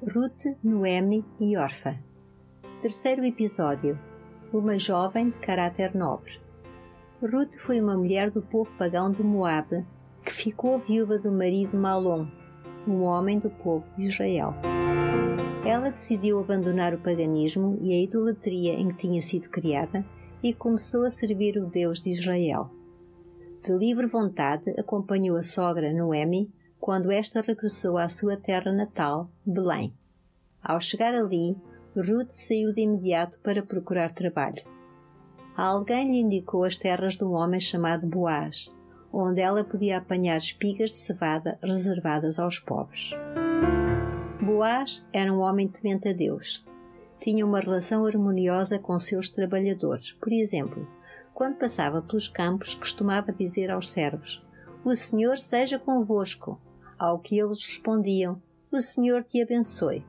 Ruth, Noemi e Orfa. Terceiro episódio. Uma jovem de caráter nobre. Ruth foi uma mulher do povo pagão de Moabe, que ficou viúva do marido Malom, um homem do povo de Israel. Ela decidiu abandonar o paganismo e a idolatria em que tinha sido criada e começou a servir o Deus de Israel. De livre vontade, acompanhou a sogra Noemi quando esta regressou à sua terra natal, Belém. Ao chegar ali, Ruth saiu de imediato para procurar trabalho. Alguém lhe indicou as terras de um homem chamado Boaz, onde ela podia apanhar espigas de cevada reservadas aos pobres. Boaz era um homem temente a Deus. Tinha uma relação harmoniosa com seus trabalhadores. Por exemplo, quando passava pelos campos, costumava dizer aos servos: O Senhor seja convosco. Ao que eles respondiam: O Senhor te abençoe.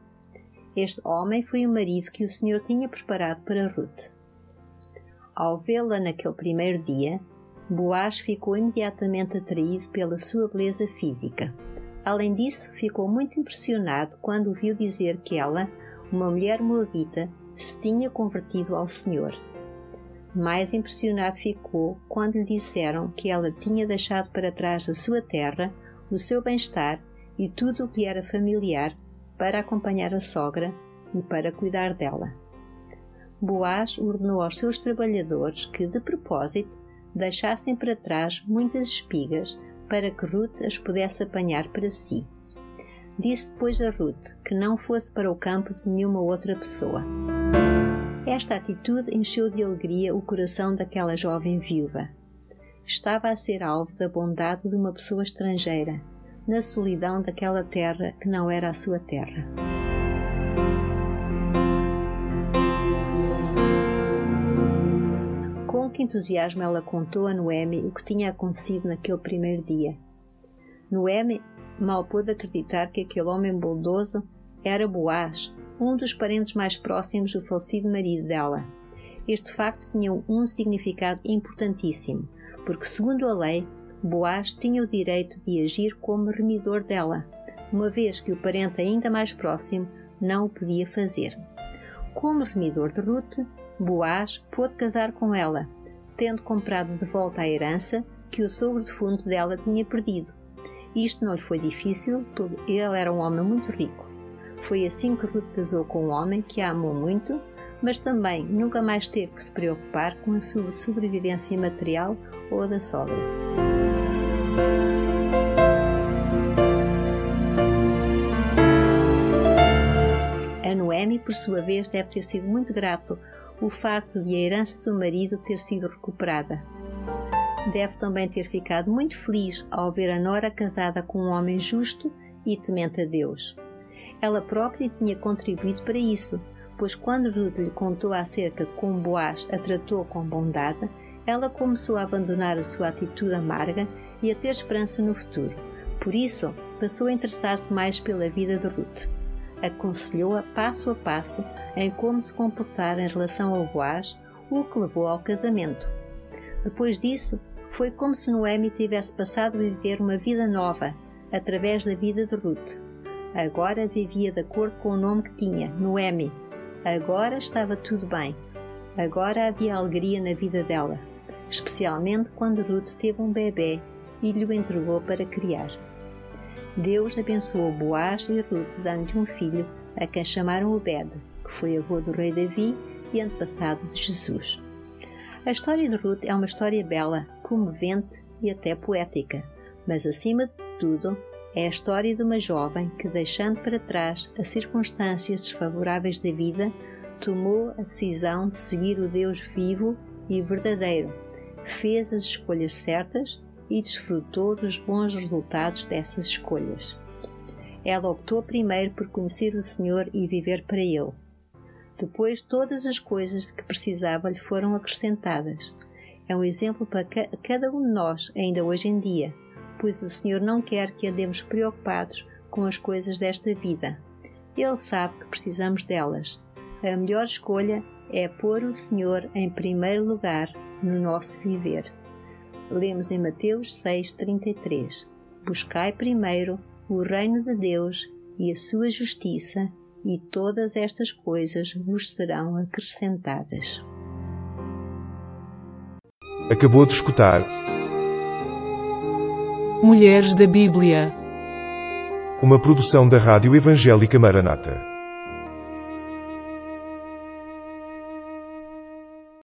Este homem foi o marido que o Senhor tinha preparado para Ruth. Ao vê-la naquele primeiro dia, Boaz ficou imediatamente atraído pela sua beleza física. Além disso, ficou muito impressionado quando ouviu dizer que ela, uma mulher moabita, se tinha convertido ao Senhor. Mais impressionado ficou quando lhe disseram que ela tinha deixado para trás a sua terra, o seu bem-estar e tudo o que era familiar para acompanhar a sogra e para cuidar dela. Boaz ordenou aos seus trabalhadores que, de propósito, deixassem para trás muitas espigas para que Ruth as pudesse apanhar para si. Disse depois a Ruth que não fosse para o campo de nenhuma outra pessoa. Esta atitude encheu de alegria o coração daquela jovem viúva. Estava a ser alvo da bondade de uma pessoa estrangeira, na solidão daquela terra que não era a sua terra. Com que entusiasmo ela contou a Noemi o que tinha acontecido naquele primeiro dia. Noemi mal pôde acreditar que aquele homem bondoso era Boaz, um dos parentes mais próximos do falecido marido dela. Este facto tinha um significado importantíssimo, porque, segundo a lei, Boaz tinha o direito de agir como remidor dela, uma vez que o parente ainda mais próximo não o podia fazer. Como remidor de Ruth, Boaz pôde casar com ela, tendo comprado de volta a herança que o sogro defunto dela tinha perdido. Isto não lhe foi difícil, ele era um homem muito rico. Foi assim que Ruth casou com um homem que a amou muito, mas também nunca mais teve que se preocupar com a sua sobrevivência material ou da sogra. A Noemi, por sua vez, deve ter sido muito grato o facto de a herança do marido ter sido recuperada. Deve também ter ficado muito feliz ao ver a Nora casada com um homem justo e temente a Deus. Ela própria tinha contribuído para isso, pois quando Ruth lhe contou acerca de como Boaz a tratou com bondade, ela começou a abandonar a sua atitude amarga e a ter esperança no futuro. Por isso, passou a interessar-se mais pela vida de Ruth. Aconselhou-a passo a passo em como se comportar em relação ao Boaz, o que levou ao casamento. Depois disso, foi como se Noemi tivesse passado a viver uma vida nova, através da vida de Ruth. Agora vivia de acordo com o nome que tinha, Noemi. Agora estava tudo bem. Agora havia alegria na vida dela, especialmente quando Ruth teve um bebê e lhe o entregou para criar. Deus abençoou Boaz e Ruth dando-lhe um filho, a quem chamaram Obed, que foi avô do rei Davi e antepassado de Jesus. A história de Ruth é uma história bela, comovente e até poética, mas acima de tudo é a história de uma jovem que, deixando para trás as circunstâncias desfavoráveis da vida, tomou a decisão de seguir o Deus vivo e verdadeiro, fez as escolhas certas e desfrutou dos bons resultados dessas escolhas. Ela optou primeiro por conhecer o Senhor e viver para Ele. Depois, todas as coisas de que precisava lhe foram acrescentadas. É um exemplo para cada um de nós, ainda hoje em dia, pois o Senhor não quer que andemos preocupados com as coisas desta vida. Ele sabe que precisamos delas. A melhor escolha é pôr o Senhor em primeiro lugar no nosso viver. Lemos em Mateus 6,33: Buscai primeiro o reino de Deus e a sua justiça, e todas estas coisas vos serão acrescentadas. Acabou de escutar Mulheres da Bíblia. Uma produção da Rádio Evangélica Maranata.